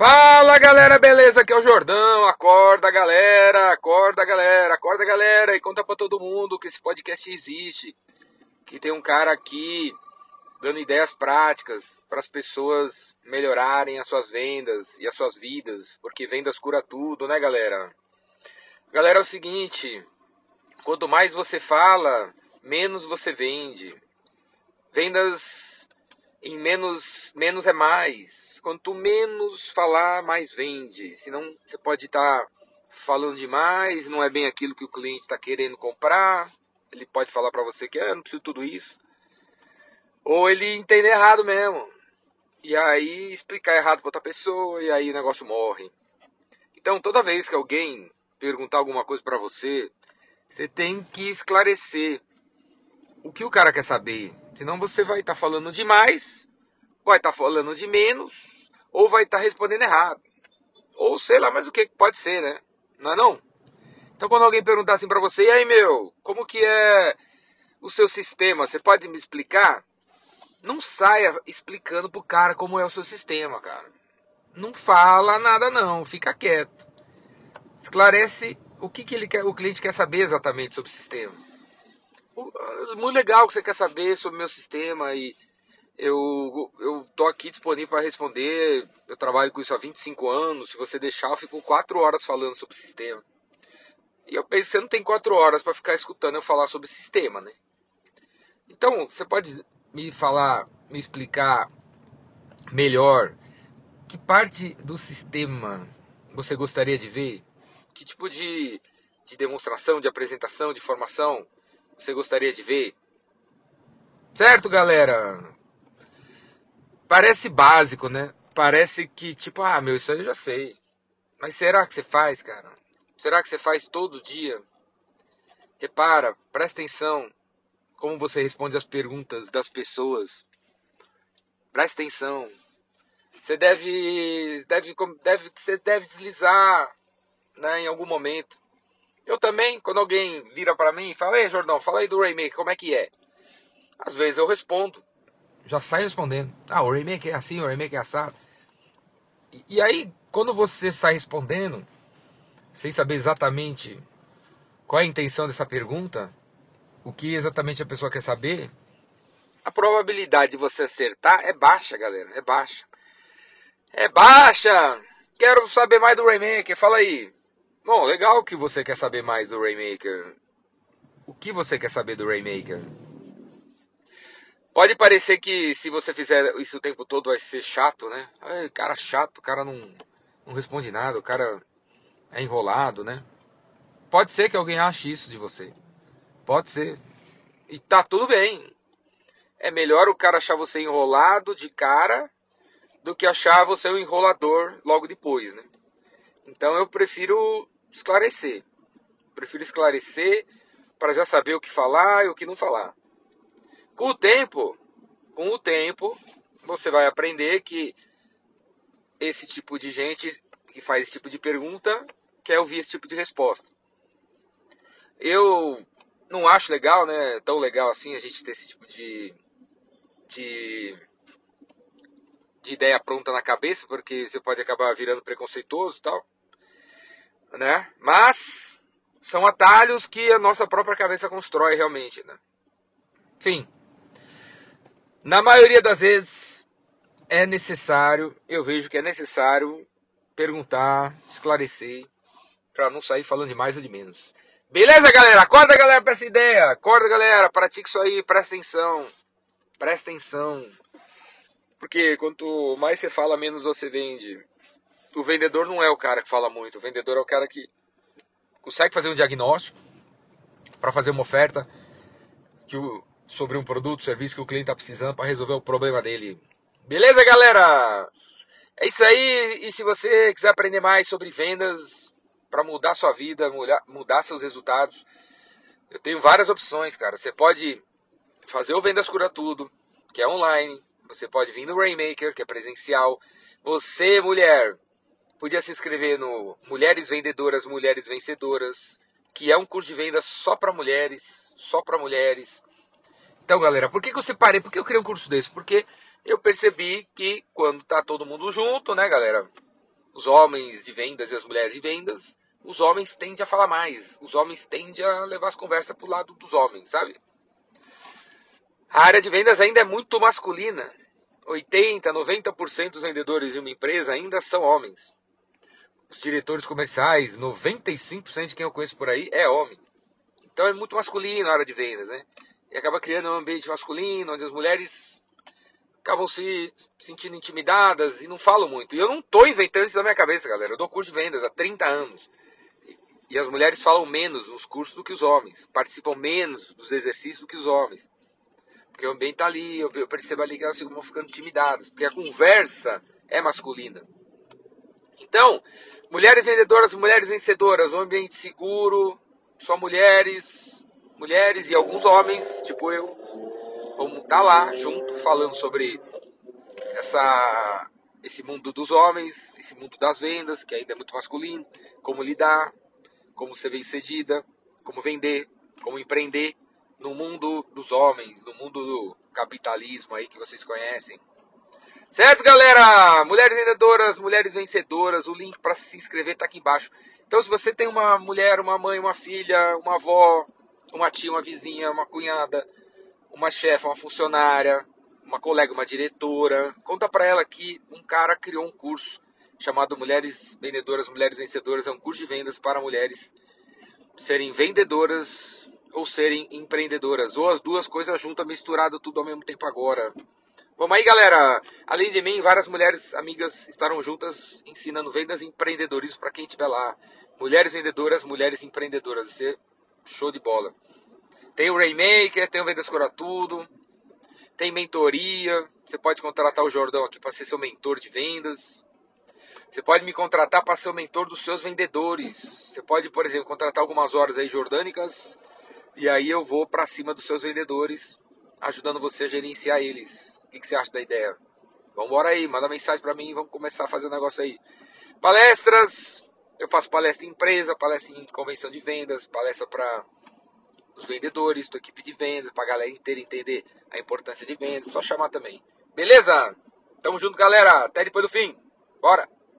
Fala galera, beleza? Aqui é o Jordão. Acorda galera, acorda galera, acorda galera e conta pra todo mundo que esse podcast existe. Que tem um cara aqui dando ideias práticas para as pessoas melhorarem as suas vendas e as suas vidas, porque vendas cura tudo, né, galera? Galera, é o seguinte, quanto mais você fala, menos você vende. Vendas em menos menos é mais Quanto menos falar, mais vende. Senão você pode estar tá falando demais, não é bem aquilo que o cliente está querendo comprar. Ele pode falar para você que ah, não preciso tudo isso. Ou ele entender errado mesmo. E aí explicar errado para outra pessoa e aí o negócio morre. Então toda vez que alguém perguntar alguma coisa para você, você tem que esclarecer o que o cara quer saber. Senão você vai estar tá falando demais vai estar tá falando de menos ou vai estar tá respondendo errado. Ou sei lá mais o que pode ser, né? Não é não? Então quando alguém perguntar assim para você, e aí meu, como que é o seu sistema? Você pode me explicar? Não saia explicando pro cara como é o seu sistema, cara. Não fala nada não, fica quieto. Esclarece o que, que ele quer, o cliente quer saber exatamente sobre o sistema. Muito legal que você quer saber sobre o meu sistema e eu, eu tô aqui disponível para responder. Eu trabalho com isso há 25 anos. Se você deixar, eu fico 4 horas falando sobre sistema. E eu penso, você não tem 4 horas para ficar escutando eu falar sobre sistema, né? Então, você pode me falar, me explicar melhor que parte do sistema você gostaria de ver? Que tipo de, de demonstração, de apresentação, de formação você gostaria de ver? Certo, galera? Parece básico, né? Parece que, tipo, ah, meu, isso aí eu já sei. Mas será que você faz, cara? Será que você faz todo dia? Repara, presta atenção como você responde as perguntas das pessoas. Presta atenção. Você deve, deve, deve, você deve deslizar né, em algum momento. Eu também, quando alguém vira para mim e fala, ei, Jordão, fala aí do Raymaker, como é que é? Às vezes eu respondo já sai respondendo. Ah, o remake é assim, o remake é assado. E, e aí, quando você sai respondendo, sem saber exatamente qual é a intenção dessa pergunta, o que exatamente a pessoa quer saber, a probabilidade de você acertar é baixa, galera. É baixa. É baixa! Quero saber mais do Raymaker, fala aí. Bom, legal que você quer saber mais do Raymaker. O que você quer saber do Raymaker? Pode parecer que se você fizer isso o tempo todo vai ser chato, né? Ai, cara chato, cara não, não responde nada, o cara é enrolado, né? Pode ser que alguém ache isso de você. Pode ser. E tá tudo bem. É melhor o cara achar você enrolado de cara do que achar você um enrolador logo depois, né? Então eu prefiro esclarecer. Prefiro esclarecer para já saber o que falar e o que não falar. Com o tempo, com o tempo, você vai aprender que esse tipo de gente que faz esse tipo de pergunta quer ouvir esse tipo de resposta. Eu não acho legal, né? Tão legal assim a gente ter esse tipo de, de, de ideia pronta na cabeça, porque você pode acabar virando preconceituoso e tal, né? Mas são atalhos que a nossa própria cabeça constrói realmente, né? Enfim. Na maioria das vezes é necessário, eu vejo que é necessário perguntar, esclarecer, para não sair falando de mais ou de menos. Beleza, galera? Acorda, galera, pra essa ideia. Acorda, galera, pratique isso aí, presta atenção. Presta atenção. Porque quanto mais você fala, menos você vende. O vendedor não é o cara que fala muito. O vendedor é o cara que consegue fazer um diagnóstico para fazer uma oferta que o, sobre um produto, serviço que o cliente está precisando para resolver o problema dele. Beleza, galera? É isso aí. E se você quiser aprender mais sobre vendas para mudar sua vida, mudar, seus resultados, eu tenho várias opções, cara. Você pode fazer o Vendas Cura Tudo, que é online. Você pode vir no Rainmaker, que é presencial. Você, mulher, podia se inscrever no Mulheres Vendedoras, Mulheres Vencedoras, que é um curso de vendas só para mulheres, só para mulheres. Então, galera, por que, que eu separei? Por que eu criei um curso desse? Porque eu percebi que quando tá todo mundo junto, né, galera? os homens de vendas e as mulheres de vendas, os homens tendem a falar mais. Os homens tendem a levar as conversas para o lado dos homens, sabe? A área de vendas ainda é muito masculina. 80, 90% dos vendedores de uma empresa ainda são homens. Os diretores comerciais, 95% de quem eu conheço por aí é homem. Então é muito masculino a área de vendas, né? E acaba criando um ambiente masculino, onde as mulheres acabam se sentindo intimidadas e não falam muito. E eu não estou inventando isso na minha cabeça, galera. Eu dou curso de vendas há 30 anos. E as mulheres falam menos nos cursos do que os homens. Participam menos dos exercícios do que os homens. Porque o ambiente está ali, eu percebo ali que elas ficam ficando intimidadas. Porque a conversa é masculina. Então, mulheres vendedoras, mulheres vencedoras, um ambiente seguro, só mulheres, mulheres e alguns homens, tipo eu, vamos estar tá lá junto falando sobre essa, esse mundo dos homens, esse mundo das vendas, que ainda é muito masculino, como lidar, como ser bem sucedida, como vender, como empreender no mundo dos homens, no mundo do capitalismo aí que vocês conhecem. Certo, galera? Mulheres vendedoras, mulheres vencedoras, o link para se inscrever está aqui embaixo. Então, se você tem uma mulher, uma mãe, uma filha, uma avó, uma tia, uma vizinha, uma cunhada, uma chefe, uma funcionária, uma colega, uma diretora, conta para ela que um cara criou um curso chamado Mulheres Vendedoras, Mulheres Vencedoras. É um curso de vendas para mulheres serem vendedoras ou serem empreendedoras, ou as duas coisas juntas, misturado tudo ao mesmo tempo agora. Vamos aí, galera. Além de mim, várias mulheres amigas estarão juntas ensinando vendas e empreendedorismo para quem estiver lá. Mulheres vendedoras, mulheres empreendedoras. É show de bola. Tem o Rainmaker, tem o Vendas Cura Tudo, tem mentoria. Você pode contratar o Jordão aqui para ser seu mentor de vendas. Você pode me contratar para ser o mentor dos seus vendedores. Você pode, por exemplo, contratar algumas horas aí jordânicas e aí eu vou para cima dos seus vendedores, ajudando você a gerenciar eles. O que, que você acha da ideia? Vamos embora aí, manda mensagem para mim, vamos começar a fazer o um negócio aí. Palestras, eu faço palestra em empresa, palestra em convenção de vendas, palestra para os vendedores, tua equipe de vendas, para a galera inteira entender a importância de vendas, só chamar também. Beleza? Tamo junto, galera. Até depois do fim. Bora!